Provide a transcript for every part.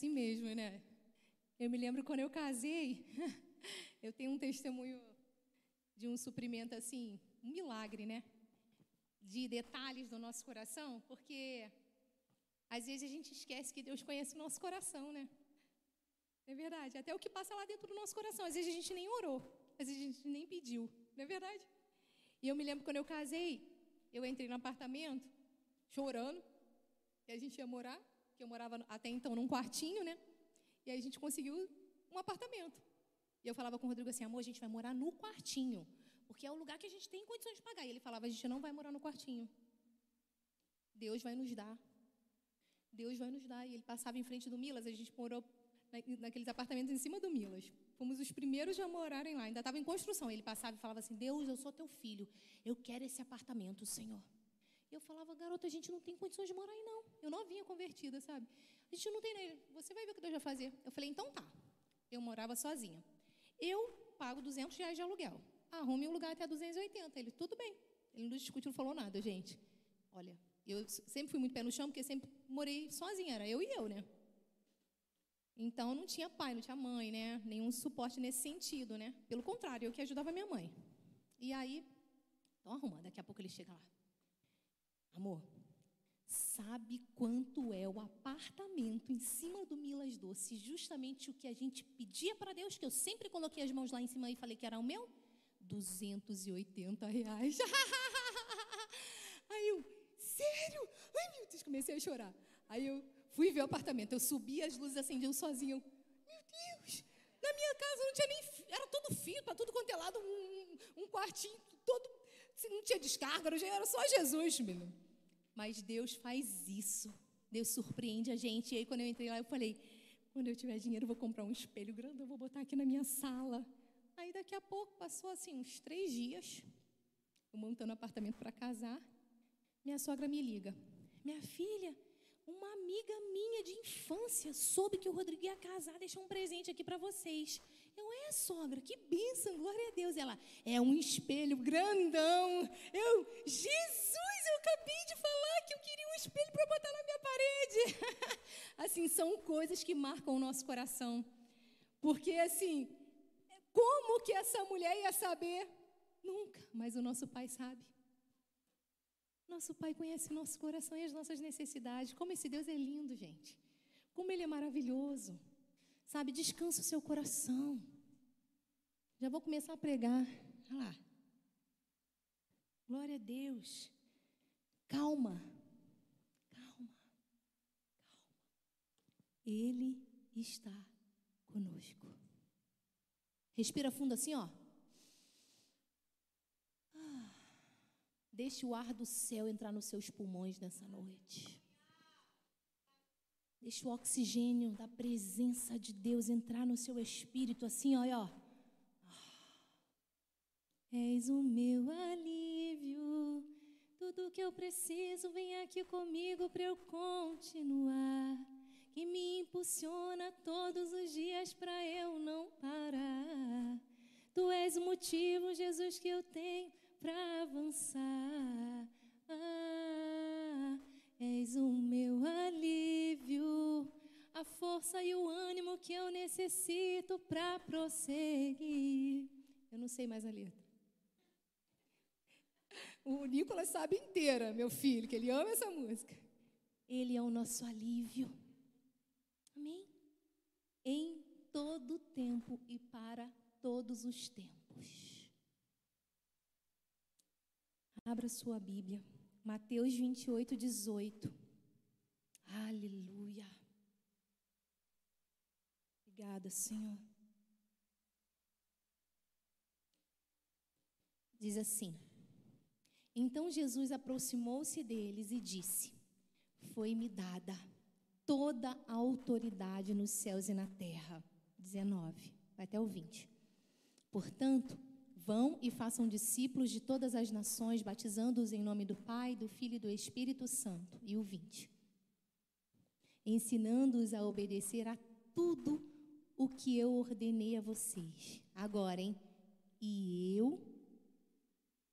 assim mesmo, né? Eu me lembro quando eu casei, eu tenho um testemunho de um suprimento assim, um milagre, né? De detalhes do nosso coração, porque às vezes a gente esquece que Deus conhece o nosso coração, né? É verdade. Até o que passa lá dentro do nosso coração. Às vezes a gente nem orou, às vezes a gente nem pediu, não é verdade? E eu me lembro quando eu casei, eu entrei no apartamento chorando, e a gente ia morar, que eu morava até então num quartinho, né? E aí a gente conseguiu um apartamento. E eu falava com o Rodrigo assim, amor, a gente vai morar no quartinho, porque é o lugar que a gente tem condições de pagar. E ele falava, a gente não vai morar no quartinho. Deus vai nos dar. Deus vai nos dar. E ele passava em frente do Milas, a gente morou naqueles apartamentos em cima do Milas. Fomos os primeiros a morarem lá, ainda estava em construção. Ele passava e falava assim: Deus, eu sou teu filho, eu quero esse apartamento, Senhor. Eu falava, garota, a gente não tem condições de morar aí, não. Eu novinha convertida, sabe? A gente não tem nem. Você vai ver o que Deus vai fazer. Eu falei, então tá. Eu morava sozinha. Eu pago 200 reais de aluguel. Arrume um lugar até 280. Ele, tudo bem. Ele não discutiu, não falou nada, gente. Olha, eu sempre fui muito pé no chão, porque sempre morei sozinha, era eu e eu, né? Então não tinha pai, não tinha mãe, né? Nenhum suporte nesse sentido, né? Pelo contrário, eu que ajudava minha mãe. E aí, então arruma, daqui a pouco ele chega lá. Amor, sabe quanto é o apartamento em cima do Milas Doce? Justamente o que a gente pedia para Deus, que eu sempre coloquei as mãos lá em cima e falei que era o meu? 280 reais. Aí eu, sério? Ai, meu Deus, comecei a chorar. Aí eu fui ver o apartamento. Eu subi, as luzes acendiam sozinho. Meu Deus, na minha casa não tinha nem. Era todo fio, para tudo quanto é lado, um, um quartinho todo. Não tinha descarga, era só Jesus, menino. Mas Deus faz isso. Deus surpreende a gente. E aí, quando eu entrei lá, eu falei: quando eu tiver dinheiro, eu vou comprar um espelho grande, eu vou botar aqui na minha sala. Aí, daqui a pouco, passou assim uns três dias, eu montando apartamento para casar. Minha sogra me liga: Minha filha, uma amiga minha de infância soube que o Rodrigo ia casar, deixou um presente aqui para vocês. Sogra, que bênção, glória a Deus. Ela, é um espelho grandão. Eu, Jesus, eu acabei de falar que eu queria um espelho para botar na minha parede. assim, são coisas que marcam o nosso coração. Porque, assim, como que essa mulher ia saber? Nunca, mas o nosso pai sabe. Nosso Pai conhece o nosso coração e as nossas necessidades. Como esse Deus é lindo, gente. Como Ele é maravilhoso. Sabe, descansa o seu coração. Já vou começar a pregar. Olha lá. Glória a Deus. Calma. Calma. Calma. Ele está conosco. Respira fundo assim, ó. Deixe o ar do céu entrar nos seus pulmões nessa noite. Deixe o oxigênio da presença de Deus entrar no seu espírito, assim, ó, ó. És o meu alívio, tudo que eu preciso vem aqui comigo para eu continuar. Que me impulsiona todos os dias para eu não parar. Tu és o motivo, Jesus, que eu tenho para avançar. Ah, és o meu alívio, a força e o ânimo que eu necessito para prosseguir. Eu não sei mais a letra. O Nicolas sabe inteira, meu filho, que ele ama essa música. Ele é o nosso alívio. Amém? Em todo tempo e para todos os tempos. Abra sua Bíblia. Mateus 28, 18. Aleluia. Obrigada, Senhor. Diz assim: Então Jesus aproximou-se deles e disse: Foi-me dada toda a autoridade nos céus e na terra. 19, vai até o 20. Portanto, Vão e façam discípulos de todas as nações, batizando-os em nome do Pai, do Filho e do Espírito Santo. E o 20. Ensinando-os a obedecer a tudo o que eu ordenei a vocês. Agora, hein? E eu,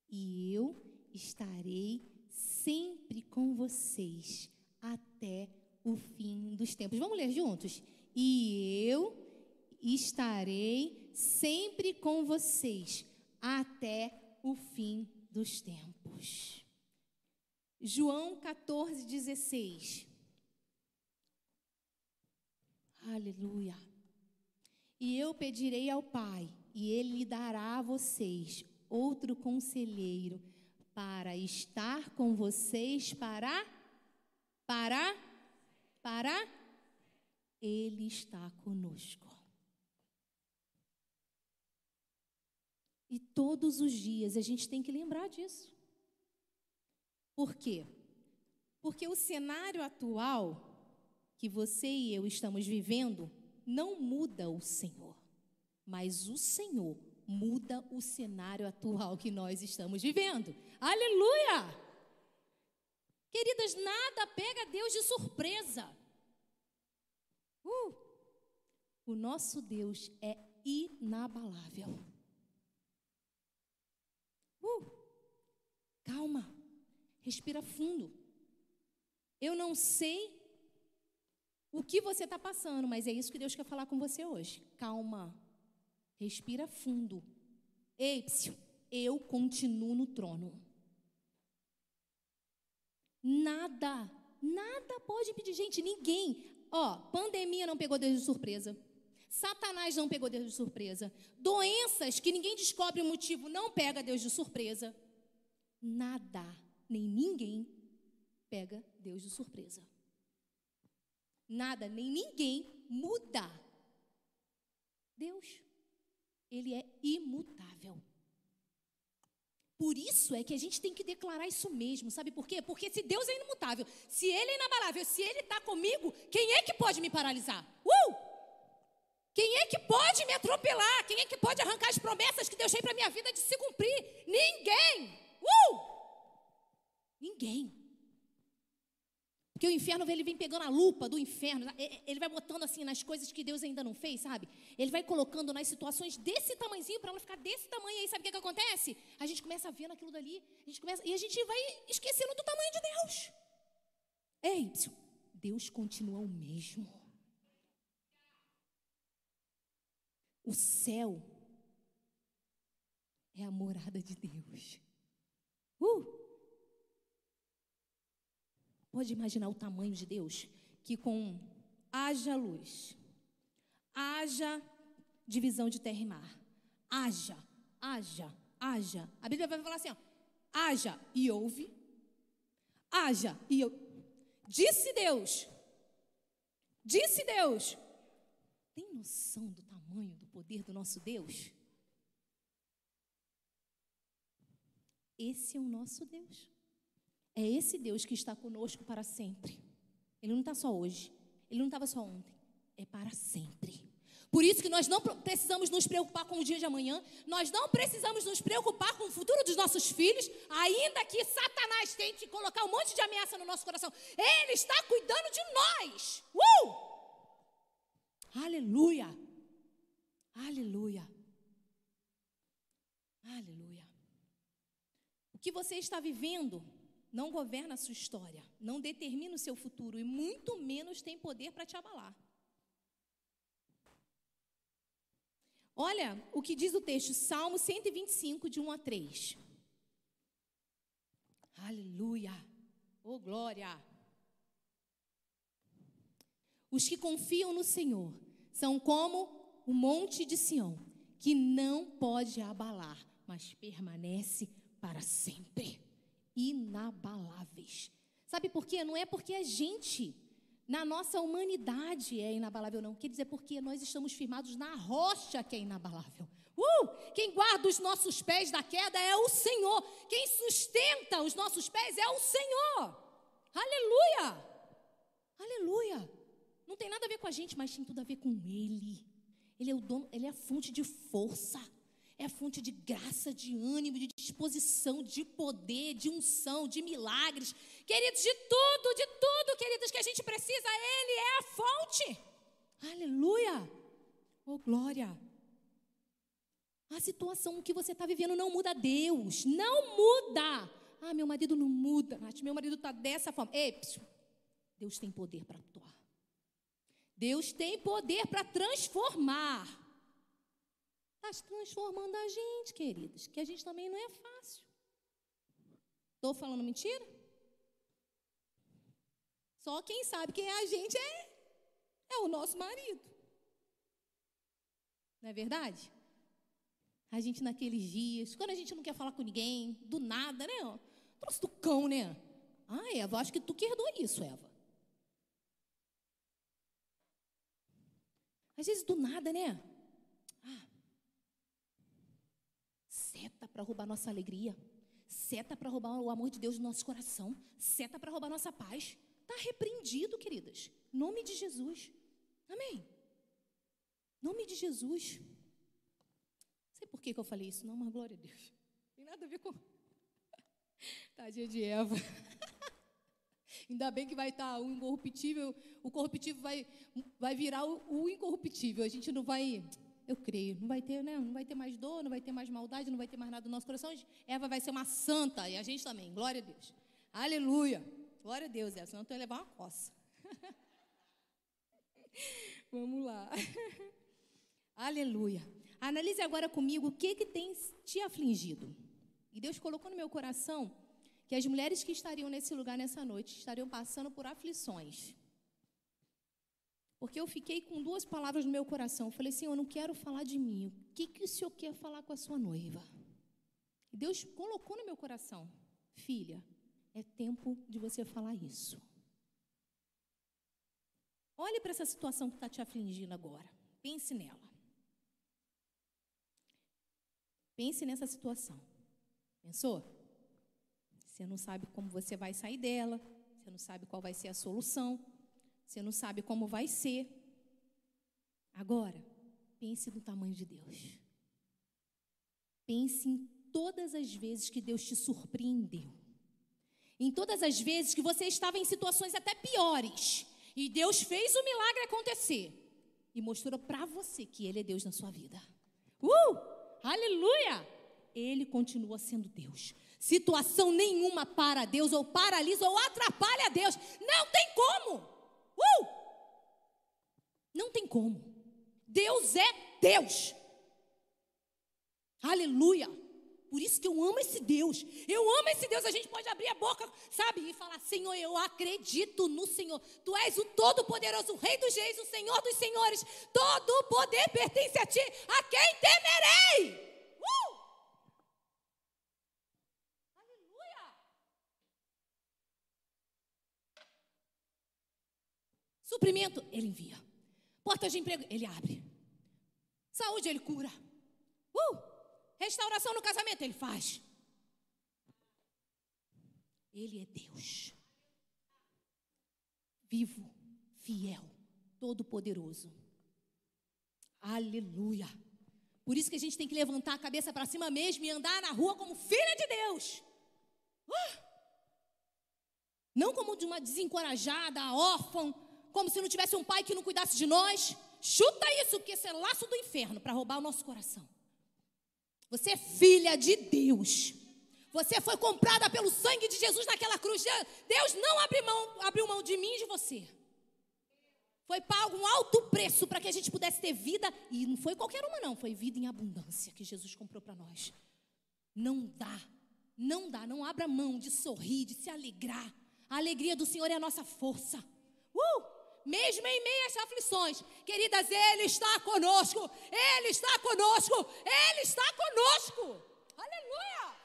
e eu estarei sempre com vocês até o fim dos tempos. Vamos ler juntos? E eu estarei sempre com vocês até o fim dos tempos. João 14, 16. Aleluia. E eu pedirei ao Pai, e Ele lhe dará a vocês outro conselheiro para estar com vocês para para para ele está conosco. E todos os dias a gente tem que lembrar disso. Por quê? Porque o cenário atual que você e eu estamos vivendo não muda o Senhor, mas o Senhor muda o cenário atual que nós estamos vivendo. Aleluia! Queridas, nada pega Deus de surpresa. Uh, o nosso Deus é inabalável. Uh, calma, respira fundo. Eu não sei o que você está passando, mas é isso que Deus quer falar com você hoje. Calma, respira fundo. Ei, eu continuo no trono. Nada, nada pode impedir. Gente, ninguém, Ó, pandemia não pegou Deus de surpresa. Satanás não pegou Deus de surpresa. Doenças que ninguém descobre o motivo não pega Deus de surpresa. Nada, nem ninguém pega Deus de surpresa. Nada, nem ninguém muda. Deus, ele é imutável. Por isso é que a gente tem que declarar isso mesmo, sabe por quê? Porque se Deus é imutável, se Ele é inabalável, se Ele está comigo, quem é que pode me paralisar? Uh! Quem é que pode me atropelar? Quem é que pode arrancar as promessas que Deus tem para minha vida de se cumprir? Ninguém! Uh! Ninguém. Porque o inferno ele vem pegando a lupa do inferno, ele vai botando assim nas coisas que Deus ainda não fez, sabe? Ele vai colocando nas situações desse tamanhozinho para ela ficar desse tamanho aí, sabe o que, que acontece? A gente começa a ver naquilo dali, a gente começa, e a gente vai esquecendo do tamanho de Deus. Ei, Deus continua o mesmo. O céu é a morada de Deus. Uh! Pode imaginar o tamanho de Deus? Que com haja luz, haja divisão de terra e mar, haja, haja, haja. A Bíblia vai falar assim: ó, haja e ouve, haja e eu. Disse Deus, disse Deus. Tem noção do tamanho do poder do nosso Deus? Esse é o nosso Deus. É esse Deus que está conosco para sempre. Ele não está só hoje. Ele não estava só ontem. É para sempre. Por isso que nós não precisamos nos preocupar com o dia de amanhã, nós não precisamos nos preocupar com o futuro dos nossos filhos, ainda que Satanás tente colocar um monte de ameaça no nosso coração. Ele está cuidando de nós. Uh! Aleluia! Aleluia! Aleluia! O que você está vivendo não governa a sua história, não determina o seu futuro e muito menos tem poder para te abalar. Olha o que diz o texto, Salmo 125, de 1 a 3. Aleluia! Oh, glória! Os que confiam no Senhor são como o monte de Sião, que não pode abalar, mas permanece para sempre inabaláveis. Sabe por quê? Não é porque a gente, na nossa humanidade, é inabalável, não. Quer dizer, porque nós estamos firmados na rocha que é inabalável. Uh! Quem guarda os nossos pés da queda é o Senhor. Quem sustenta os nossos pés é o Senhor. Aleluia! Aleluia! Não tem nada a ver com a gente, mas tem tudo a ver com Ele. Ele é o dono, Ele é a fonte de força é fonte de graça, de ânimo, de disposição, de poder, de unção, de milagres. Queridos, de tudo, de tudo, queridos, que a gente precisa, Ele é a fonte. Aleluia! Oh, glória! A situação que você está vivendo não muda Deus, não muda. Ah, meu marido não muda, meu marido está dessa forma. Ei. Deus tem poder para atuar. Deus tem poder para transformar. Está transformando a gente, queridos, que a gente também não é fácil. Estou falando mentira? Só quem sabe quem é a gente é, é o nosso marido. Não é verdade? A gente naqueles dias, quando a gente não quer falar com ninguém, do nada, né? Trouxe do cão, né? Ah, Eva, acho que tu que herdou isso, Eva. Às vezes do nada, né? Ah, seta para roubar nossa alegria, seta para roubar o amor de Deus no nosso coração, seta para roubar nossa paz. Está repreendido, queridas. Nome de Jesus. Amém. Nome de Jesus. Não sei por que, que eu falei isso, não, mas glória a Deus. Tem nada a ver com. Tadinha de Eva. Ainda bem que vai estar o incorruptível, o corruptível vai, vai virar o, o, incorruptível. A gente não vai, eu creio, não vai ter, né? Não vai ter mais dor, não vai ter mais maldade, não vai ter mais nada no nosso coração. Eva vai ser uma santa e a gente também. Glória a Deus. Aleluia. Glória a Deus, essa, senão tu ia levar uma coça. Vamos lá. Aleluia. Analise agora comigo o que, que tem te afligido. E Deus colocou no meu coração que as mulheres que estariam nesse lugar nessa noite estariam passando por aflições. Porque eu fiquei com duas palavras no meu coração. Eu falei assim: eu não quero falar de mim. O que, que o senhor quer falar com a sua noiva? E Deus colocou no meu coração: filha, é tempo de você falar isso. Olhe para essa situação que está te afligindo agora. Pense nela. Pense nessa situação. Pensou? Você não sabe como você vai sair dela, você não sabe qual vai ser a solução, você não sabe como vai ser. Agora, pense no tamanho de Deus. Pense em todas as vezes que Deus te surpreendeu. Em todas as vezes que você estava em situações até piores. E Deus fez o milagre acontecer. E mostrou para você que Ele é Deus na sua vida. Uh! Aleluia! Ele continua sendo Deus. Situação nenhuma para Deus, ou paralisa, ou atrapalha Deus. Não tem como. Uh! Não tem como. Deus é Deus. Aleluia. Por isso que eu amo esse Deus. Eu amo esse Deus. A gente pode abrir a boca, sabe, e falar: Senhor, eu acredito no Senhor. Tu és o Todo-Poderoso, o Rei dos Reis, o Senhor dos Senhores. Todo o poder pertence a ti. A quem temerei? Suprimento, ele envia. Portas de emprego, ele abre. Saúde, ele cura. Uh! Restauração no casamento, ele faz. Ele é Deus. Vivo, fiel, todo-poderoso. Aleluia. Por isso que a gente tem que levantar a cabeça para cima mesmo e andar na rua como filha de Deus. Uh! Não como de uma desencorajada, órfã, como se não tivesse um pai que não cuidasse de nós. Chuta isso, porque esse é laço do inferno para roubar o nosso coração. Você é filha de Deus. Você foi comprada pelo sangue de Jesus naquela cruz. Deus não abriu mão, abriu mão de mim e de você. Foi pago um alto preço para que a gente pudesse ter vida. E não foi qualquer uma, não. Foi vida em abundância que Jesus comprou para nós. Não dá. Não dá. Não abra mão de sorrir, de se alegrar. A alegria do Senhor é a nossa força. Uh! Mesmo em meio às aflições. Queridas, Ele está conosco, Ele está conosco, Ele está conosco. Aleluia!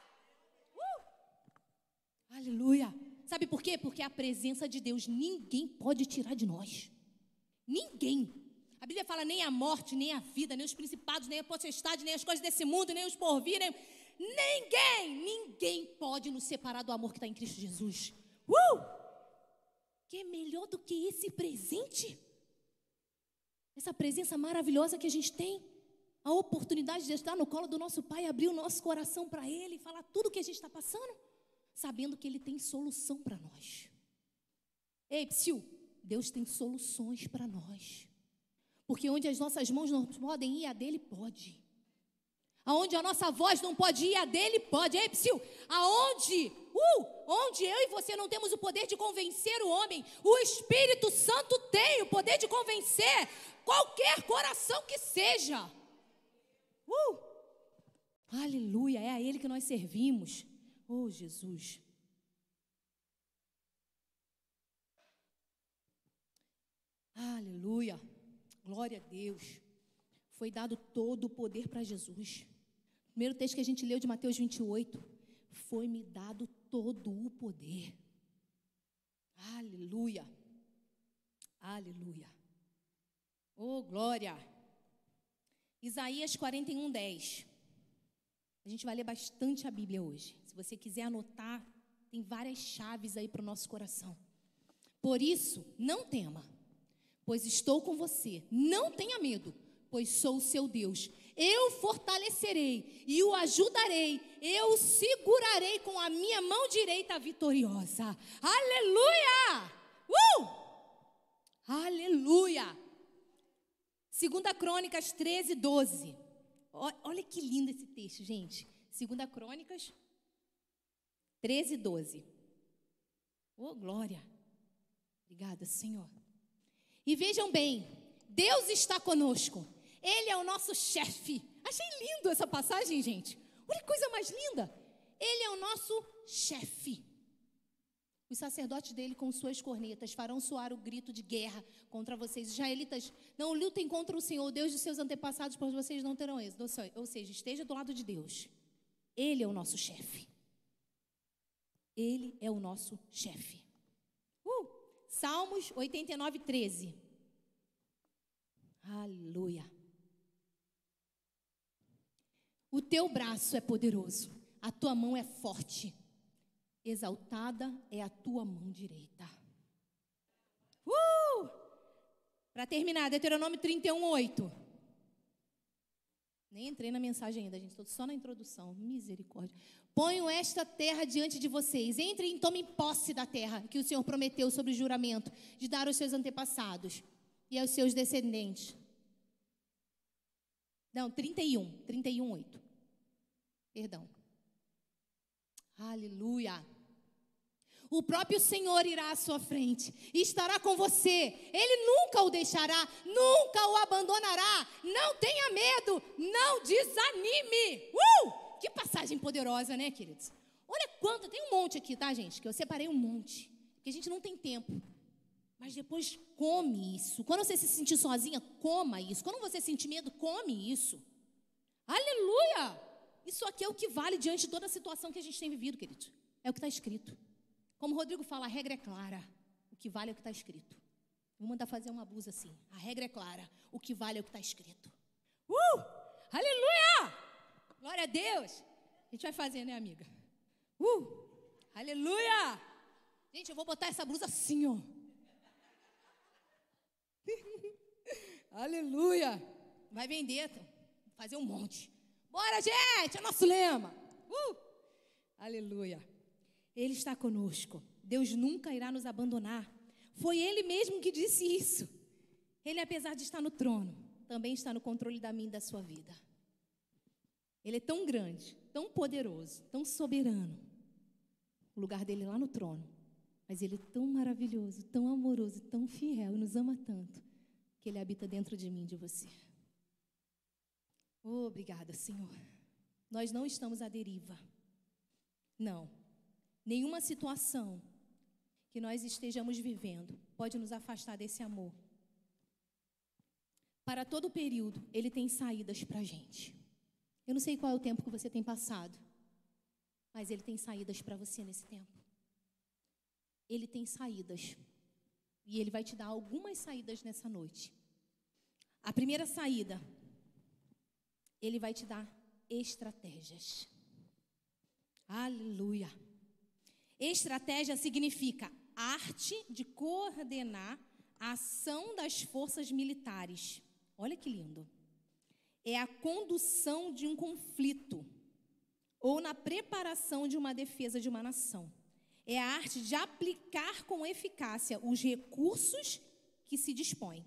Uh! Aleluia! Sabe por quê? Porque a presença de Deus ninguém pode tirar de nós. Ninguém. A Bíblia fala nem a morte, nem a vida, nem os principados, nem a potestade, nem as coisas desse mundo, nem os porvir, nem... Ninguém, ninguém pode nos separar do amor que está em Cristo Jesus. Uh! Que é melhor do que esse presente? Essa presença maravilhosa que a gente tem, a oportunidade de estar no colo do nosso Pai, abrir o nosso coração para Ele, falar tudo o que a gente está passando, sabendo que Ele tem solução para nós. Ei, psiu, Deus tem soluções para nós. Porque onde as nossas mãos não podem ir, a dele pode. Aonde a nossa voz não pode ir, a dele pode. Ei, psiu, aonde, uh, onde eu e você não temos o poder de convencer o homem, o Espírito Santo tem o poder de convencer qualquer coração que seja. Uh, aleluia, é a Ele que nós servimos. Oh, Jesus. Aleluia, glória a Deus. Foi dado todo o poder para Jesus. Primeiro texto que a gente leu de Mateus 28. Foi-me dado todo o poder. Aleluia. Aleluia. Oh, glória. Isaías 41, 10. A gente vai ler bastante a Bíblia hoje. Se você quiser anotar, tem várias chaves aí para o nosso coração. Por isso, não tema, pois estou com você. Não tenha medo, pois sou o seu Deus eu fortalecerei e o ajudarei, eu o segurarei com a minha mão direita vitoriosa. Aleluia! Uh! Aleluia! Segunda Crônicas 13, 12. Olha que lindo esse texto, gente. Segunda Crônicas 13, 12. Oh, glória. Obrigada, Senhor. E vejam bem, Deus está conosco. Ele é o nosso chefe. Achei lindo essa passagem, gente. Olha que coisa mais linda. Ele é o nosso chefe. Os sacerdotes dele, com suas cornetas, farão soar o grito de guerra contra vocês. Israelitas, não lutem contra o Senhor, Deus de seus antepassados, pois vocês não terão êxito. Ou seja, esteja do lado de Deus. Ele é o nosso chefe. Ele é o nosso chefe. Uh! Salmos 89, 13. Aleluia. O teu braço é poderoso, a tua mão é forte. Exaltada é a tua mão direita. Uh! Para terminar, Deuteronômio 31, 8. Nem entrei na mensagem ainda, gente. Estou só na introdução. Misericórdia. Ponho esta terra diante de vocês. Entrem e tomem posse da terra que o Senhor prometeu sobre o juramento de dar aos seus antepassados e aos seus descendentes. Não, 31. 31, 8. Perdão. Aleluia. O próprio Senhor irá à sua frente e estará com você. Ele nunca o deixará, nunca o abandonará. Não tenha medo, não desanime. Uh! Que passagem poderosa, né, queridos? Olha quanto, tem um monte aqui, tá, gente? Que eu separei um monte, que a gente não tem tempo. Mas depois come isso. Quando você se sentir sozinha, coma isso. Quando você sentir medo, come isso. Aleluia! Isso aqui é o que vale diante de toda a situação que a gente tem vivido, querido. É o que está escrito. Como o Rodrigo fala, a regra é clara. O que vale é o que está escrito. Vou mandar fazer uma blusa assim. A regra é clara. O que vale é o que está escrito. Uh! Aleluia! Glória a Deus! A gente vai fazer, né, amiga? Uh! Aleluia! Gente, eu vou botar essa blusa assim, ó. Aleluia! Vai vender, fazer um monte. Bora, gente, é nosso lema. Uh! Aleluia. Ele está conosco. Deus nunca irá nos abandonar. Foi Ele mesmo que disse isso. Ele, apesar de estar no trono, também está no controle da minha e da sua vida. Ele é tão grande, tão poderoso, tão soberano. O lugar dele é lá no trono. Mas ele é tão maravilhoso, tão amoroso, tão fiel e nos ama tanto que ele habita dentro de mim e de você. Oh, obrigada, Senhor. Nós não estamos à deriva. Não. Nenhuma situação que nós estejamos vivendo pode nos afastar desse amor. Para todo período, Ele tem saídas para a gente. Eu não sei qual é o tempo que você tem passado, mas Ele tem saídas para você nesse tempo. Ele tem saídas. E Ele vai te dar algumas saídas nessa noite. A primeira saída ele vai te dar estratégias. Aleluia. Estratégia significa arte de coordenar a ação das forças militares. Olha que lindo. É a condução de um conflito ou na preparação de uma defesa de uma nação. É a arte de aplicar com eficácia os recursos que se dispõe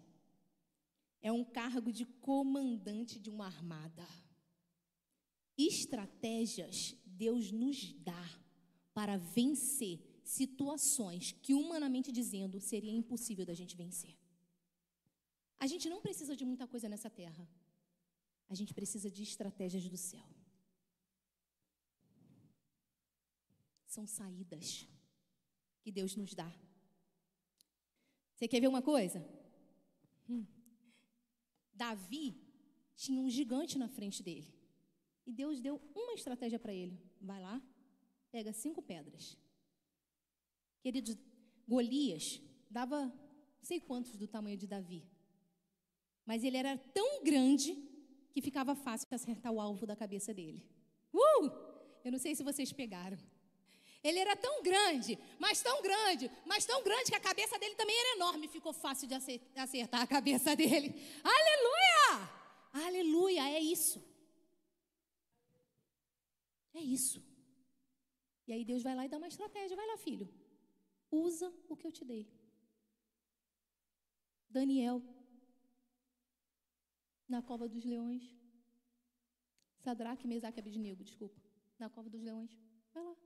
é um cargo de comandante de uma armada. Estratégias Deus nos dá para vencer situações que, humanamente dizendo, seria impossível da gente vencer. A gente não precisa de muita coisa nessa terra. A gente precisa de estratégias do céu. São saídas que Deus nos dá. Você quer ver uma coisa? Hum. Davi tinha um gigante na frente dele. E Deus deu uma estratégia para ele. Vai lá, pega cinco pedras. Queridos, Golias dava não sei quantos do tamanho de Davi. Mas ele era tão grande que ficava fácil acertar o alvo da cabeça dele. Uh! Eu não sei se vocês pegaram. Ele era tão grande, mas tão grande, mas tão grande que a cabeça dele também era enorme. Ficou fácil de acertar a cabeça dele. Aleluia! Aleluia, é isso. É isso. E aí Deus vai lá e dá uma estratégia. Vai lá, filho. Usa o que eu te dei. Daniel, na cova dos leões. Sadraque, Mesaque e Abednego, desculpa. Na cova dos leões. Vai lá.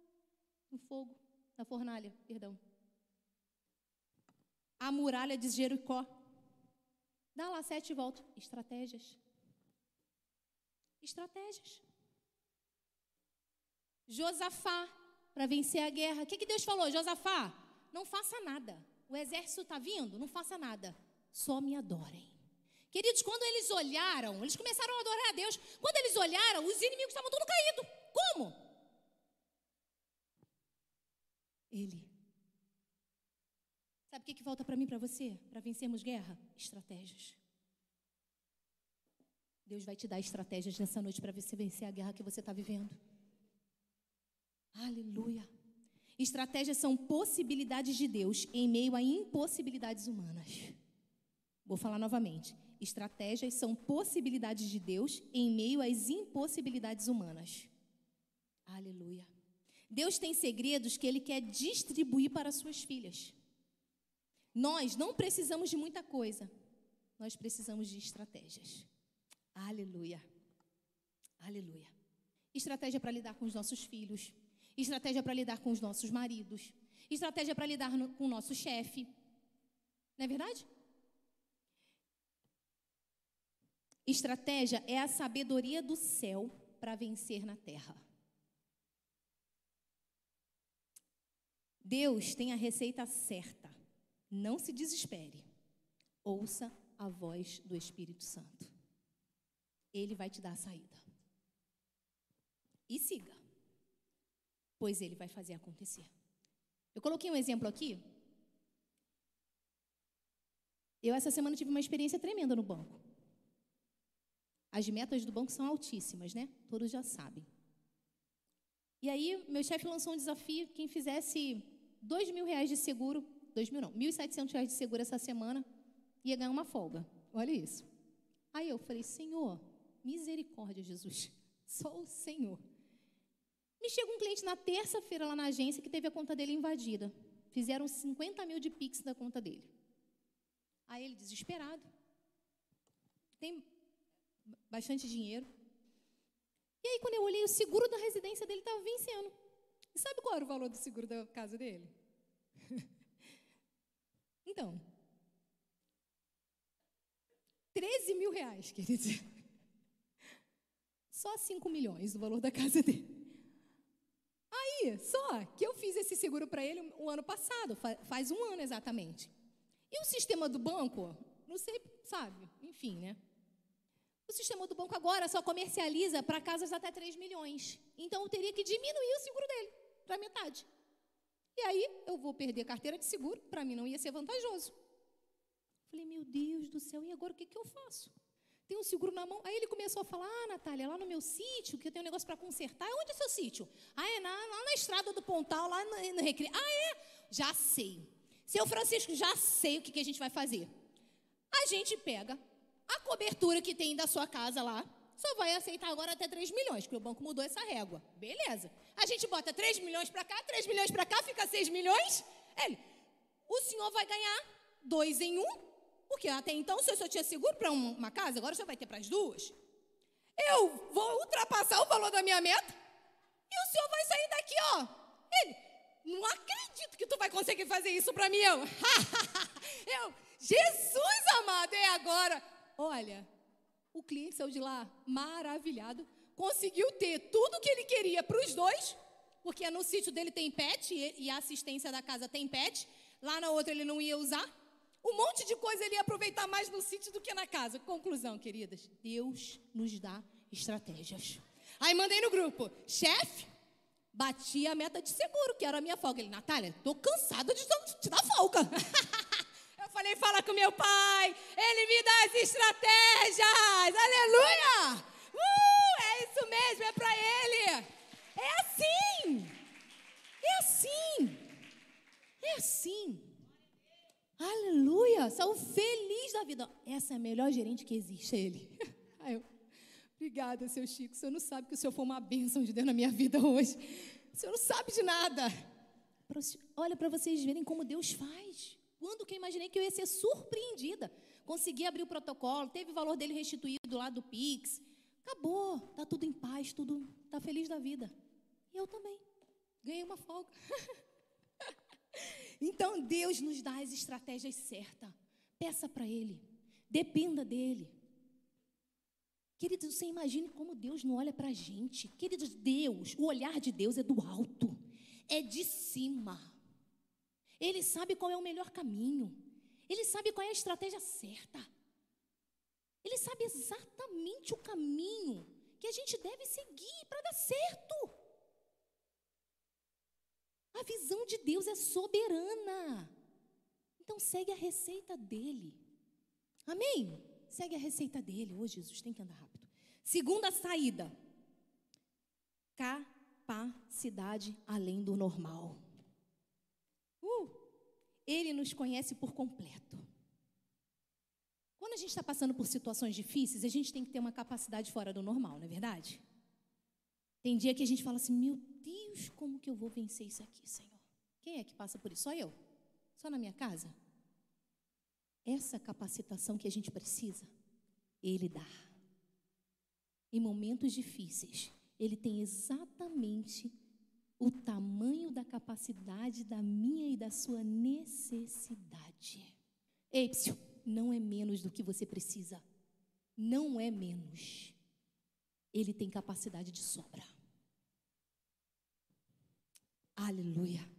No fogo. Na fornalha, perdão. A muralha de Jericó. Dá lá sete e volta. Estratégias. Estratégias. Josafá, para vencer a guerra. O que, que Deus falou? Josafá, não faça nada. O exército está vindo, não faça nada. Só me adorem. Queridos, quando eles olharam, eles começaram a adorar a Deus. Quando eles olharam, os inimigos estavam todos caídos. Como? Ele. Sabe o que, que falta para mim para você? Para vencermos guerra? Estratégias. Deus vai te dar estratégias nessa noite para você vencer a guerra que você está vivendo. Aleluia. Estratégias são possibilidades de Deus em meio a impossibilidades humanas. Vou falar novamente. Estratégias são possibilidades de Deus em meio às impossibilidades humanas. Aleluia. Deus tem segredos que Ele quer distribuir para suas filhas. Nós não precisamos de muita coisa, nós precisamos de estratégias. Aleluia. Aleluia. Estratégia para lidar com os nossos filhos, estratégia para lidar com os nossos maridos, estratégia para lidar no, com o nosso chefe. Não é verdade? Estratégia é a sabedoria do céu para vencer na terra. Deus tem a receita certa. Não se desespere. Ouça a voz do Espírito Santo. Ele vai te dar a saída. E siga, pois ele vai fazer acontecer. Eu coloquei um exemplo aqui. Eu, essa semana, tive uma experiência tremenda no banco. As metas do banco são altíssimas, né? Todos já sabem. E aí, meu chefe lançou um desafio: quem fizesse dois mil reais de seguro, dois mil não, mil setecentos reais de seguro essa semana, ia ganhar uma folga. Olha isso. Aí eu falei: Senhor, misericórdia, Jesus, só o Senhor. Me chegou um cliente na terça-feira lá na agência que teve a conta dele invadida. Fizeram 50 mil de Pix da conta dele. Aí ele, desesperado. Tem bastante dinheiro. E aí, quando eu olhei, o seguro da residência dele estava vencendo. E sabe qual era o valor do seguro da casa dele? então, 13 mil reais, queridos. Só 5 milhões o valor da casa dele. Aí, só que eu fiz esse seguro para ele o ano passado, faz um ano exatamente. E o sistema do banco, não sei, sabe, enfim, né? O sistema do banco agora só comercializa para casas até 3 milhões. Então eu teria que diminuir o seguro dele para metade. E aí eu vou perder carteira de seguro, para mim não ia ser vantajoso. Falei, meu Deus do céu, e agora o que, que eu faço? Tem um seguro na mão. Aí ele começou a falar: Ah, Natália, lá no meu sítio, que eu tenho um negócio para consertar. Onde é o seu sítio? Ah, é na, lá na estrada do Pontal, lá no, no Recreio. Ah, é? Já sei. Seu Francisco, já sei o que, que a gente vai fazer. A gente pega a cobertura que tem da sua casa lá só vai aceitar agora até 3 milhões, porque o banco mudou essa régua. Beleza. A gente bota 3 milhões para cá, 3 milhões para cá, fica 6 milhões. Ele, o senhor vai ganhar dois em um, porque até então o senhor só tinha seguro para uma casa, agora o senhor vai ter para as duas. Eu vou ultrapassar o valor da minha meta e o senhor vai sair daqui, ó. Ele, não acredito que tu vai conseguir fazer isso para mim. Eu, eu, Jesus amado, é agora. Olha, o cliente saiu de lá maravilhado, conseguiu ter tudo que ele queria para os dois, porque no sítio dele tem pet e a assistência da casa tem pet, lá na outra ele não ia usar. Um monte de coisa ele ia aproveitar mais no sítio do que na casa. Conclusão, queridas: Deus nos dá estratégias. Aí mandei no grupo: chefe, bati a meta de seguro, que era a minha folga. Ele, Natália, tô cansada de te dar folga. Eu falei: fala com meu pai, ele me dá as estratégias. Aleluia! Uh, é isso mesmo, é para ele. É assim. É assim. É assim. Aleluia! Sou feliz da vida. Essa é a melhor gerente que existe, ele. Aí eu, obrigada, seu Chico. O senhor não sabe que o senhor foi uma bênção de Deus na minha vida hoje. O senhor não sabe de nada. Olha para vocês verem como Deus faz. Quando que eu imaginei que eu ia ser surpreendida? Consegui abrir o protocolo, teve o valor dele restituído lá do Pix. Acabou, tá tudo em paz, tudo tá feliz da vida. E eu também. Ganhei uma folga. Então Deus nos dá as estratégias certas. Peça para Ele. Dependa dEle. Queridos, você imagine como Deus não olha para a gente. Queridos, Deus, o olhar de Deus é do alto, é de cima. Ele sabe qual é o melhor caminho. Ele sabe qual é a estratégia certa. Ele sabe exatamente o caminho que a gente deve seguir para dar certo. A visão de Deus é soberana. Então segue a receita dele. Amém? Segue a receita dele. Ô, oh, Jesus, tem que andar rápido. Segunda saída. Capacidade além do normal. Uh, ele nos conhece por completo. Quando a gente está passando por situações difíceis, a gente tem que ter uma capacidade fora do normal, não é verdade? Tem dia que a gente fala assim: meu Deus, como que eu vou vencer isso aqui, Senhor? Quem é que passa por isso? Só eu? Só na minha casa? Essa capacitação que a gente precisa, Ele dá. Em momentos difíceis, Ele tem exatamente o tamanho da capacidade da minha e da sua necessidade. Ei, não é menos do que você precisa. Não é menos. Ele tem capacidade de sobra. Aleluia.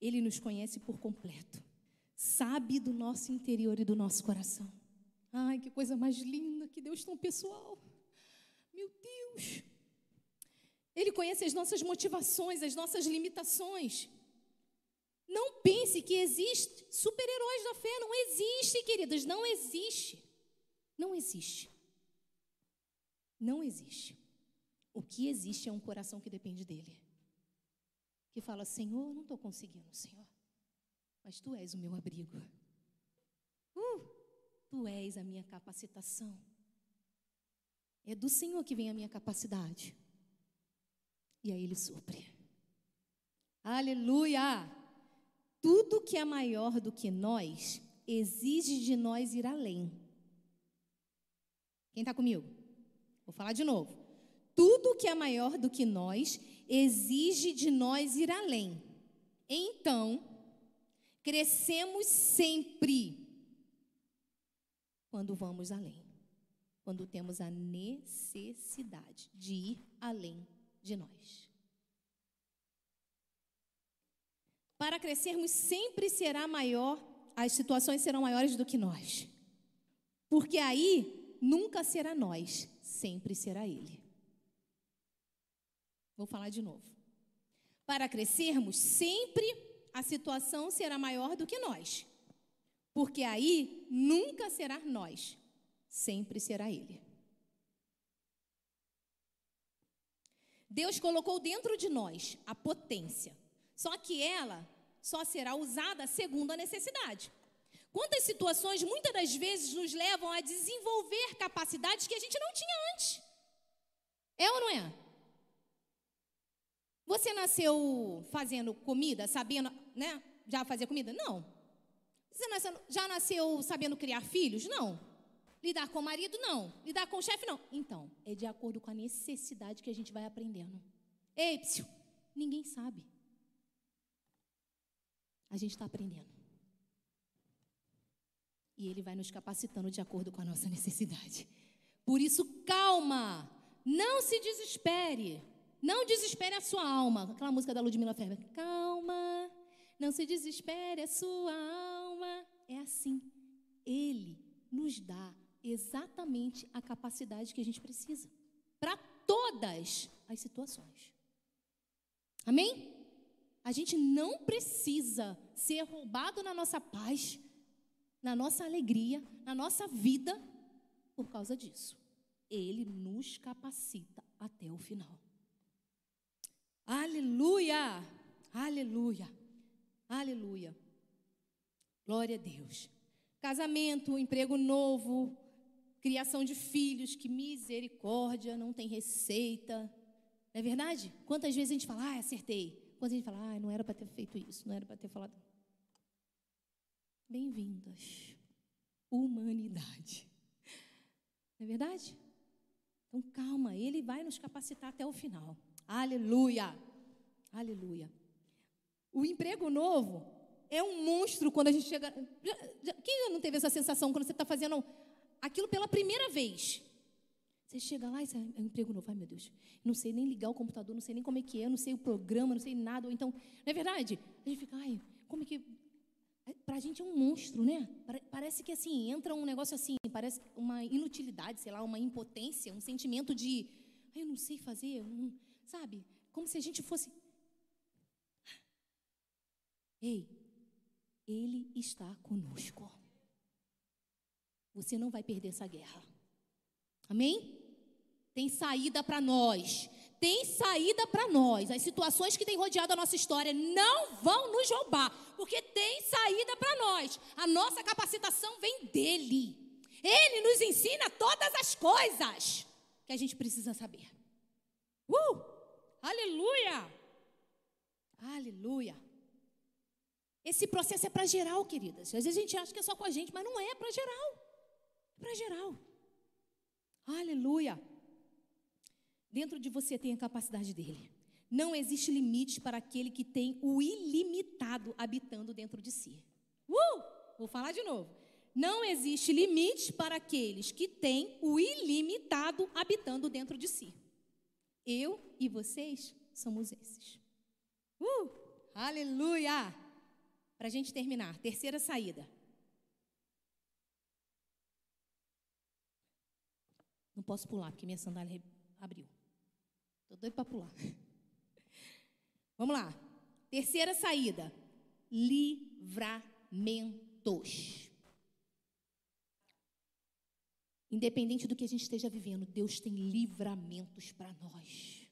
Ele nos conhece por completo. Sabe do nosso interior e do nosso coração. Ai, que coisa mais linda, que Deus tão pessoal. Meu Deus. Ele conhece as nossas motivações, as nossas limitações. Não pense que existe super-heróis da fé. Não existe, queridas. Não existe. Não existe. Não existe. O que existe é um coração que depende dele. Que fala: Senhor, não estou conseguindo, Senhor. Mas tu és o meu abrigo. Uh, tu és a minha capacitação. É do Senhor que vem a minha capacidade. E aí ele supre. Aleluia! Tudo que é maior do que nós exige de nós ir além. Quem está comigo? Vou falar de novo. Tudo que é maior do que nós exige de nós ir além. Então, crescemos sempre quando vamos além. Quando temos a necessidade de ir além de nós. Para crescermos sempre será maior, as situações serão maiores do que nós. Porque aí nunca será nós, sempre será Ele. Vou falar de novo. Para crescermos, sempre a situação será maior do que nós. Porque aí nunca será nós, sempre será Ele. Deus colocou dentro de nós a potência, só que ela só será usada segundo a necessidade. Quantas situações muitas das vezes nos levam a desenvolver capacidades que a gente não tinha antes? É ou não é? Você nasceu fazendo comida, sabendo, né? Já fazer comida? Não. Você nasceu, já nasceu sabendo criar filhos? Não. Lidar com o marido, não. Lidar com o chefe, não. Então, é de acordo com a necessidade que a gente vai aprendendo. Ei, psiu, ninguém sabe. A gente está aprendendo. E ele vai nos capacitando de acordo com a nossa necessidade. Por isso, calma. Não se desespere. Não desespere a sua alma. Aquela música da Ludmilla Ferber. Calma. Não se desespere a sua alma. É assim. Ele nos dá exatamente a capacidade que a gente precisa para todas as situações. Amém? A gente não precisa ser roubado na nossa paz, na nossa alegria, na nossa vida por causa disso. Ele nos capacita até o final. Aleluia! Aleluia! Aleluia! Glória a Deus. Casamento, emprego novo, criação de filhos, que misericórdia, não tem receita. Não é verdade? Quantas vezes a gente fala, ah, acertei. Quantas a gente fala, ah, não era para ter feito isso, não era para ter falado. Bem-vindas, humanidade. Não é verdade? Então calma, ele vai nos capacitar até o final. Aleluia! Aleluia. O emprego novo é um monstro quando a gente chega. Quem não teve essa sensação quando você está fazendo aquilo pela primeira vez. Você chega lá e é um emprego novo. Ai, meu Deus, não sei nem ligar o computador, não sei nem como é que é, não sei o programa, não sei nada. Ou então, não é verdade? A gente fica, ai, como é que. Para a gente é um monstro, né? Parece que assim, entra um negócio assim, parece uma inutilidade, sei lá, uma impotência, um sentimento de, ai, eu não sei fazer, um, sabe? Como se a gente fosse. Ei, Ele está conosco. Você não vai perder essa guerra. Amém? Tem saída para nós. Tem saída para nós. As situações que têm rodeado a nossa história não vão nos roubar, porque tem saída para nós. A nossa capacitação vem dele. Ele nos ensina todas as coisas que a gente precisa saber. Uh! Aleluia! Aleluia! Esse processo é para geral, queridas. Às vezes a gente acha que é só com a gente, mas não é, para geral para geral. Aleluia. Dentro de você tem a capacidade dele. Não existe limite para aquele que tem o ilimitado habitando dentro de si. Uh! Vou falar de novo. Não existe limite para aqueles que têm o ilimitado habitando dentro de si. Eu e vocês somos esses. Uh! Aleluia! Para a gente terminar, terceira saída. Não posso pular, porque minha sandália abriu. Estou doido para pular. Vamos lá. Terceira saída: livramentos. Independente do que a gente esteja vivendo, Deus tem livramentos para nós.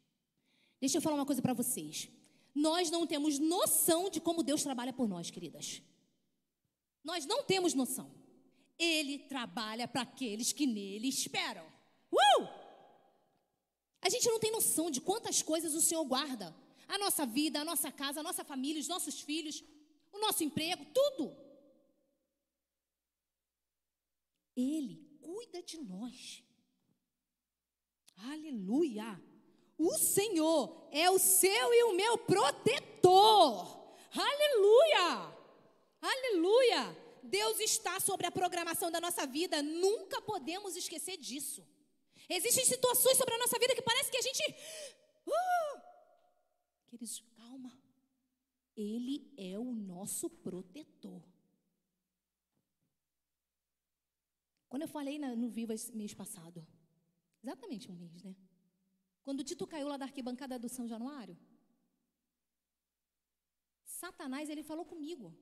Deixa eu falar uma coisa para vocês. Nós não temos noção de como Deus trabalha por nós, queridas. Nós não temos noção. Ele trabalha para aqueles que nele esperam. Uh! A gente não tem noção de quantas coisas o Senhor guarda. A nossa vida, a nossa casa, a nossa família, os nossos filhos, o nosso emprego, tudo. Ele cuida de nós. Aleluia! O Senhor é o seu e o meu protetor. Aleluia! Aleluia! Deus está sobre a programação da nossa vida, nunca podemos esquecer disso. Existem situações sobre a nossa vida que parece que a gente. Uh! Queridos, calma. Ele é o nosso protetor. Quando eu falei na, no Viva mês passado, exatamente um mês, né? Quando o Tito caiu lá da arquibancada do São Januário, Satanás, ele falou comigo.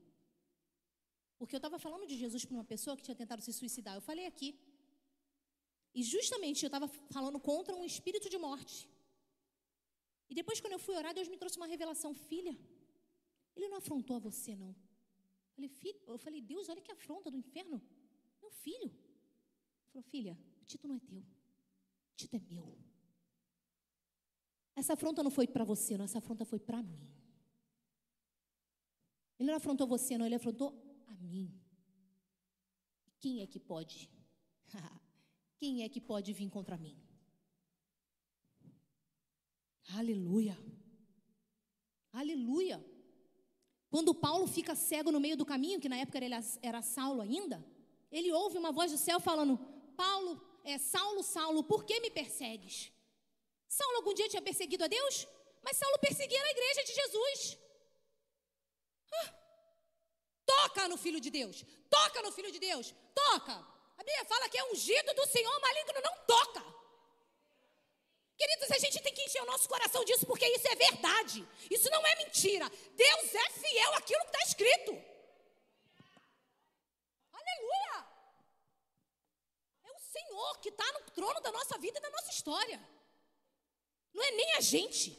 Porque eu estava falando de Jesus para uma pessoa que tinha tentado se suicidar. Eu falei aqui. E justamente eu estava falando contra um espírito de morte. E depois, quando eu fui orar, Deus me trouxe uma revelação. Filha, ele não afrontou a você, não. Eu falei, filho, eu falei, Deus, olha que afronta do inferno. Meu filho. Ele falou, filha, o título não é teu. O título é meu. Essa afronta não foi para você, não. Essa afronta foi para mim. Ele não afrontou você, não. Ele afrontou a mim. Quem é que pode Quem é que pode vir contra mim? Aleluia. Aleluia. Quando Paulo fica cego no meio do caminho, que na época ele era Saulo ainda, ele ouve uma voz do céu falando: Paulo, é Saulo, Saulo, por que me persegues? Saulo algum dia tinha perseguido a Deus? Mas Saulo perseguia a igreja de Jesus. Ah, toca no filho de Deus, toca no filho de Deus, toca. A Bíblia fala que é ungido do Senhor, maligno não toca. Queridos, a gente tem que encher o nosso coração disso, porque isso é verdade. Isso não é mentira. Deus é fiel àquilo que está escrito. Aleluia! É o Senhor que está no trono da nossa vida e da nossa história. Não é nem a gente.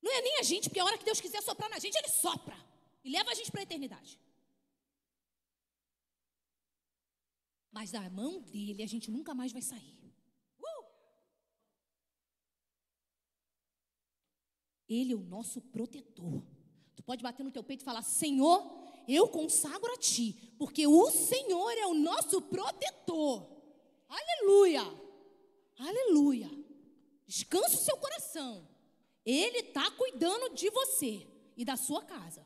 Não é nem a gente, porque a hora que Deus quiser soprar na gente, Ele sopra e leva a gente para a eternidade. Mas da mão dele a gente nunca mais vai sair. Ele é o nosso protetor. Tu pode bater no teu peito e falar: Senhor, eu consagro a ti, porque o Senhor é o nosso protetor. Aleluia! Aleluia! Descansa o seu coração. Ele está cuidando de você e da sua casa.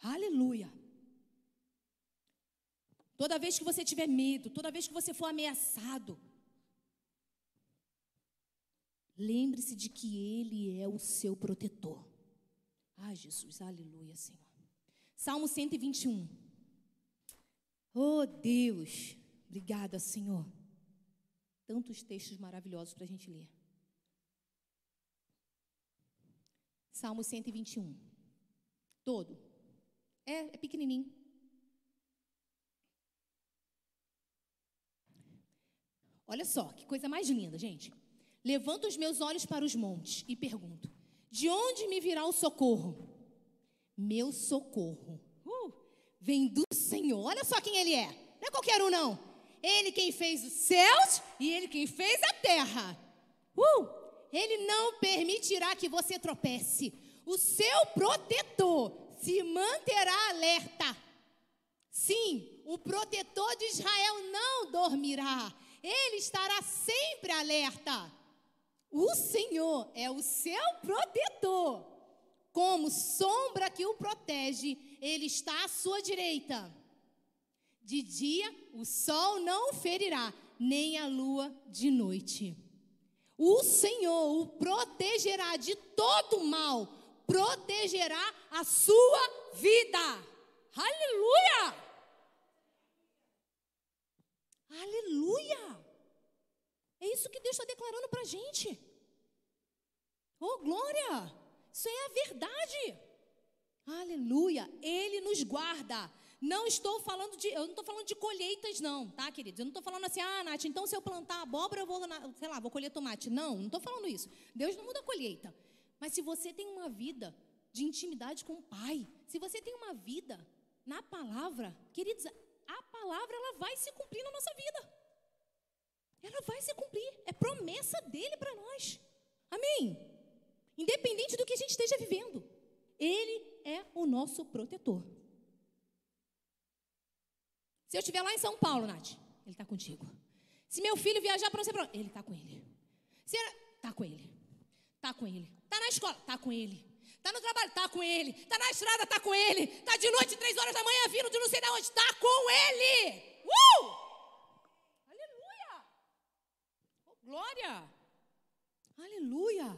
Aleluia! Toda vez que você tiver medo, toda vez que você for ameaçado, Lembre-se de que Ele é o seu protetor. Ah, Jesus, aleluia, Senhor. Salmo 121. Oh, Deus, obrigada, Senhor. Tantos textos maravilhosos para a gente ler. Salmo 121. Todo. É, é pequenininho. Olha só, que coisa mais linda, gente. Levanto os meus olhos para os montes e pergunto: De onde me virá o socorro? Meu socorro uh, vem do Senhor. Olha só quem Ele é. Não é qualquer um, não. Ele quem fez os céus e Ele quem fez a terra. Uh, ele não permitirá que você tropece. O seu protetor se manterá alerta. Sim, o protetor de Israel não dormirá. Ele estará sempre alerta. O Senhor é o seu protetor. Como sombra que o protege, ele está à sua direita. De dia o sol não o ferirá, nem a lua de noite. O Senhor o protegerá de todo mal, protegerá a sua vida. Aleluia! Aleluia! É isso que Deus está declarando para a gente. Oh, glória! Isso é a verdade. Aleluia! Ele nos guarda. Não estou falando de, eu não estou falando de colheitas, não, tá, queridos? Eu não estou falando assim, ah, Nath, então se eu plantar abóbora, eu vou, sei lá, vou colher tomate. Não, não estou falando isso. Deus não muda a colheita. Mas se você tem uma vida de intimidade com o Pai, se você tem uma vida na palavra, queridos, palavra ela vai se cumprir na nossa vida. Ela vai se cumprir. É promessa dele para nós. Amém? Independente do que a gente esteja vivendo. Ele é o nosso protetor. Se eu estiver lá em São Paulo, Nath, ele está contigo. Se meu filho viajar para onde, ele está com ele. Está com ele. Está com ele. Está na escola, está com ele. Está no trabalho, está com ele. Está na estrada, está com ele. Está de noite, três horas da manhã, vindo de não sei de onde, está com ele. Uh! Glória! Aleluia!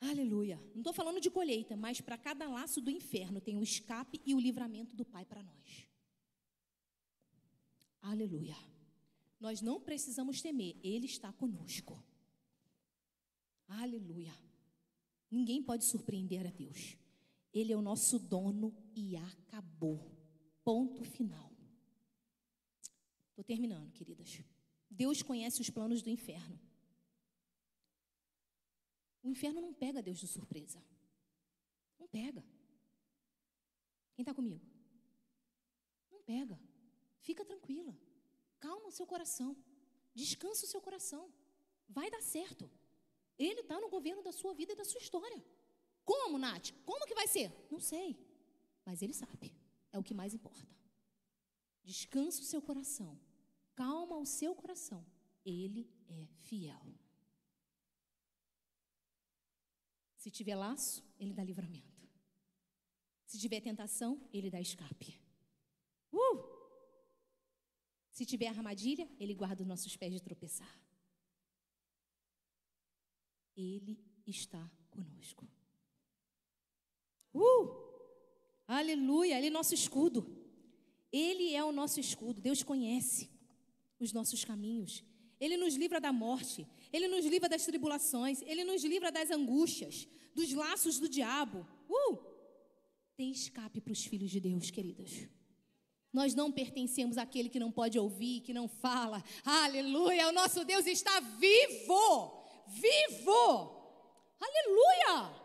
Aleluia. Não estou falando de colheita, mas para cada laço do inferno tem o escape e o livramento do Pai para nós. Aleluia. Nós não precisamos temer, Ele está conosco. Aleluia. Ninguém pode surpreender a Deus. Ele é o nosso dono e acabou. Ponto final. Estou terminando, queridas. Deus conhece os planos do inferno. O inferno não pega Deus de surpresa. Não pega. Quem está comigo? Não pega. Fica tranquila. Calma o seu coração. Descansa o seu coração. Vai dar certo. Ele está no governo da sua vida e da sua história. Como, Nath? Como que vai ser? Não sei. Mas ele sabe. É o que mais importa. Descansa o seu coração. Calma o seu coração. Ele é fiel. Se tiver laço, ele dá livramento. Se tiver tentação, ele dá escape. Uh! Se tiver armadilha, ele guarda os nossos pés de tropeçar. Ele está conosco. Uh! Aleluia! Ele é nosso escudo. Ele é o nosso escudo. Deus conhece os nossos caminhos. Ele nos livra da morte, Ele nos livra das tribulações, Ele nos livra das angústias, dos laços do diabo. Uh! Tem escape para os filhos de Deus, queridas. Nós não pertencemos àquele que não pode ouvir, que não fala. Aleluia! O nosso Deus está vivo! Vivo! Aleluia!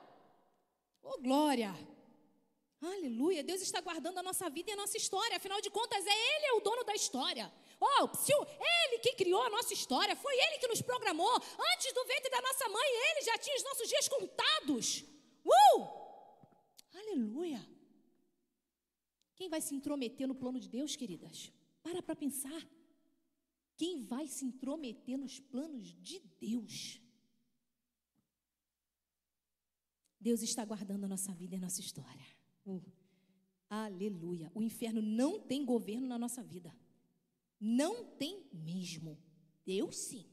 Oh, glória! Aleluia! Deus está guardando a nossa vida e a nossa história. Afinal de contas, é Ele é o dono da história. Oh, se o, Ele que criou a nossa história, foi Ele que nos programou. Antes do ventre da nossa mãe, Ele já tinha os nossos dias contados. Uh! Aleluia! Quem vai se intrometer no plano de Deus, queridas? Para para pensar. Quem vai se intrometer nos planos de Deus? Deus está guardando a nossa vida e a nossa história. Uh, aleluia. O inferno não tem governo na nossa vida. Não tem mesmo. Deus sim.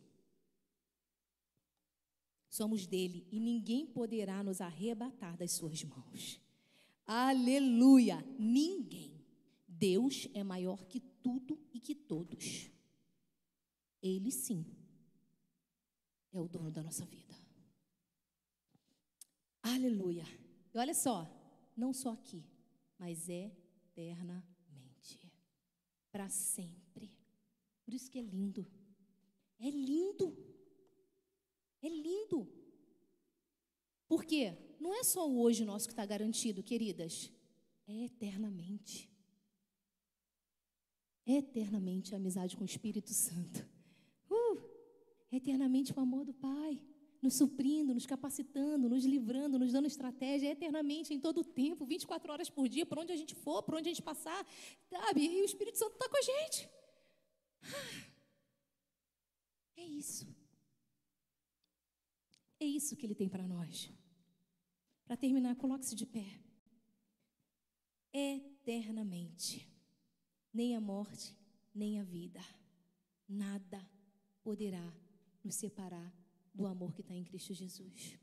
Somos dele e ninguém poderá nos arrebatar das suas mãos. Aleluia! Ninguém. Deus é maior que tudo e que todos. Ele sim é o dono da nossa vida. Aleluia! E olha só, não só aqui, mas eternamente para sempre. Por isso que é lindo. É lindo. É lindo. Por quê? Não é só o hoje nosso que está garantido, queridas. É eternamente. É eternamente a amizade com o Espírito Santo. Uh, eternamente o amor do Pai. Nos suprindo, nos capacitando, nos livrando, nos dando estratégia eternamente, em todo o tempo, 24 horas por dia, por onde a gente for, por onde a gente passar, sabe? E o Espírito Santo está com a gente. É isso. É isso que ele tem para nós. Para terminar, coloque-se de pé. Eternamente. Nem a morte, nem a vida. Nada poderá nos separar do amor que está em Cristo Jesus.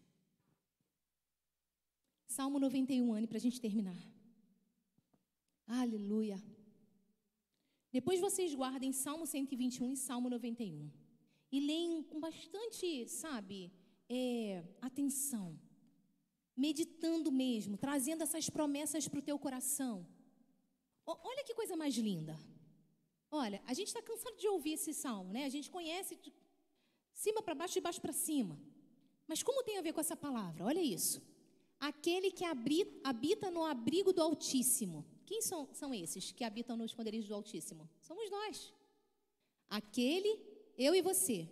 Salmo 91, Anne, para a gente terminar. Aleluia. Depois vocês guardem Salmo 121 e Salmo 91. E leem com bastante, sabe, é, atenção. Meditando mesmo, trazendo essas promessas para o teu coração. O, olha que coisa mais linda. Olha, a gente está cansado de ouvir esse salmo, né? A gente conhece cima para baixo, de baixo para cima. Mas como tem a ver com essa palavra? Olha isso. Aquele que habita no abrigo do Altíssimo quem são, são esses que habitam nos esconderijos do Altíssimo? Somos nós. Aquele, eu e você,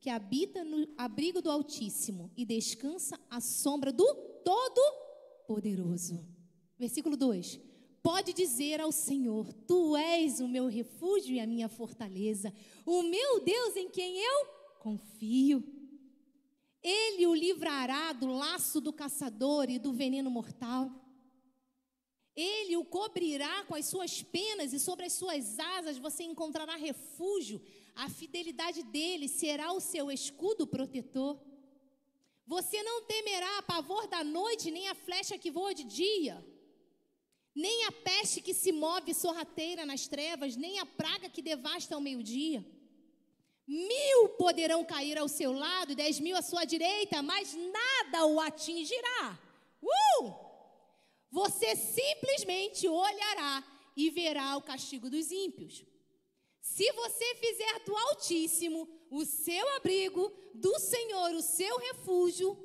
que habita no abrigo do Altíssimo e descansa à sombra do Todo-Poderoso. Versículo 2: Pode dizer ao Senhor: Tu és o meu refúgio e a minha fortaleza, o meu Deus em quem eu confio. Ele o livrará do laço do caçador e do veneno mortal. Ele o cobrirá com as suas penas e sobre as suas asas você encontrará refúgio. A fidelidade dele será o seu escudo protetor. Você não temerá a pavor da noite, nem a flecha que voa de dia, nem a peste que se move sorrateira nas trevas, nem a praga que devasta ao meio-dia. Mil poderão cair ao seu lado, dez mil à sua direita, mas nada o atingirá. Uh! você simplesmente olhará e verá o castigo dos ímpios. Se você fizer do Altíssimo o seu abrigo, do Senhor o seu refúgio,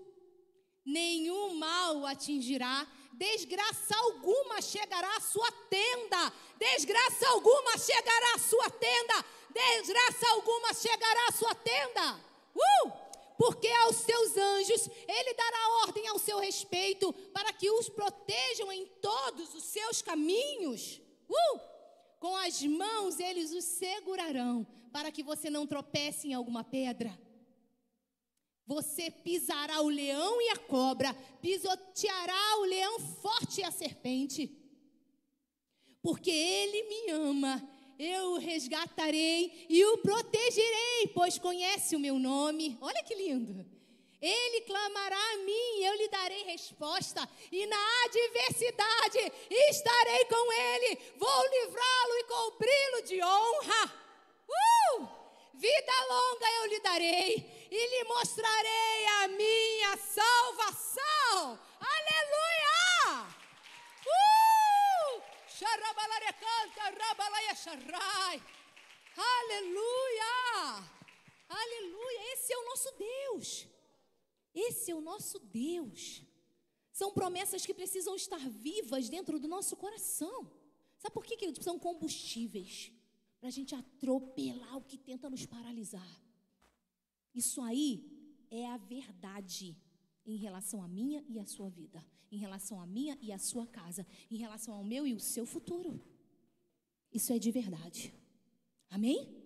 nenhum mal o atingirá, desgraça alguma chegará à sua tenda, desgraça alguma chegará à sua tenda, desgraça alguma chegará à sua tenda. Uh! porque aos seus anjos ele dará ordem ao seu respeito, para que os protejam em todos os seus caminhos. Uh! Com as mãos eles os segurarão, para que você não tropece em alguma pedra. Você pisará o leão e a cobra, pisoteará o leão forte e a serpente. Porque ele me ama, eu o resgatarei e o protegerei, pois conhece o meu nome. Olha que lindo. Ele clamará a mim, eu lhe darei resposta, e na adversidade estarei com ele, vou livrá-lo e cobri-lo de honra. Uh! Vida longa eu lhe darei, e lhe mostrarei a minha salvação. Aleluia! Aleluia! Aleluia! Esse é o nosso Deus. Esse é o nosso Deus. São promessas que precisam estar vivas dentro do nosso coração. Sabe por que, que são combustíveis? Para a gente atropelar o que tenta nos paralisar. Isso aí é a verdade em relação à minha e à sua vida, em relação à minha e à sua casa, em relação ao meu e o seu futuro. Isso é de verdade. Amém?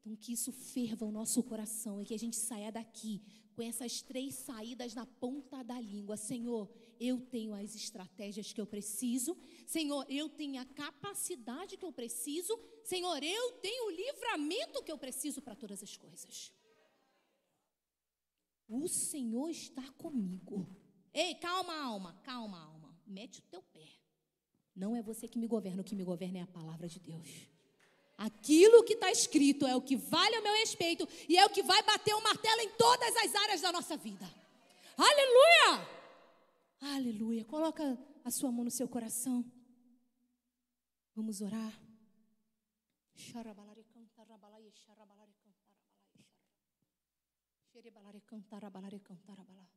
Então, que isso ferva o nosso coração e que a gente saia daqui com essas três saídas na ponta da língua. Senhor, eu tenho as estratégias que eu preciso. Senhor, eu tenho a capacidade que eu preciso. Senhor, eu tenho o livramento que eu preciso para todas as coisas. O Senhor está comigo. Ei, calma, alma, calma, alma. Mete o teu pé. Não é você que me governa, o que me governa é a palavra de Deus. Aquilo que está escrito é o que vale a meu respeito e é o que vai bater o martelo em todas as áreas da nossa vida. Aleluia! Aleluia. Coloca a sua mão no seu coração. Vamos orar. Xarabalare Sharabalare cantara balare cantara balà.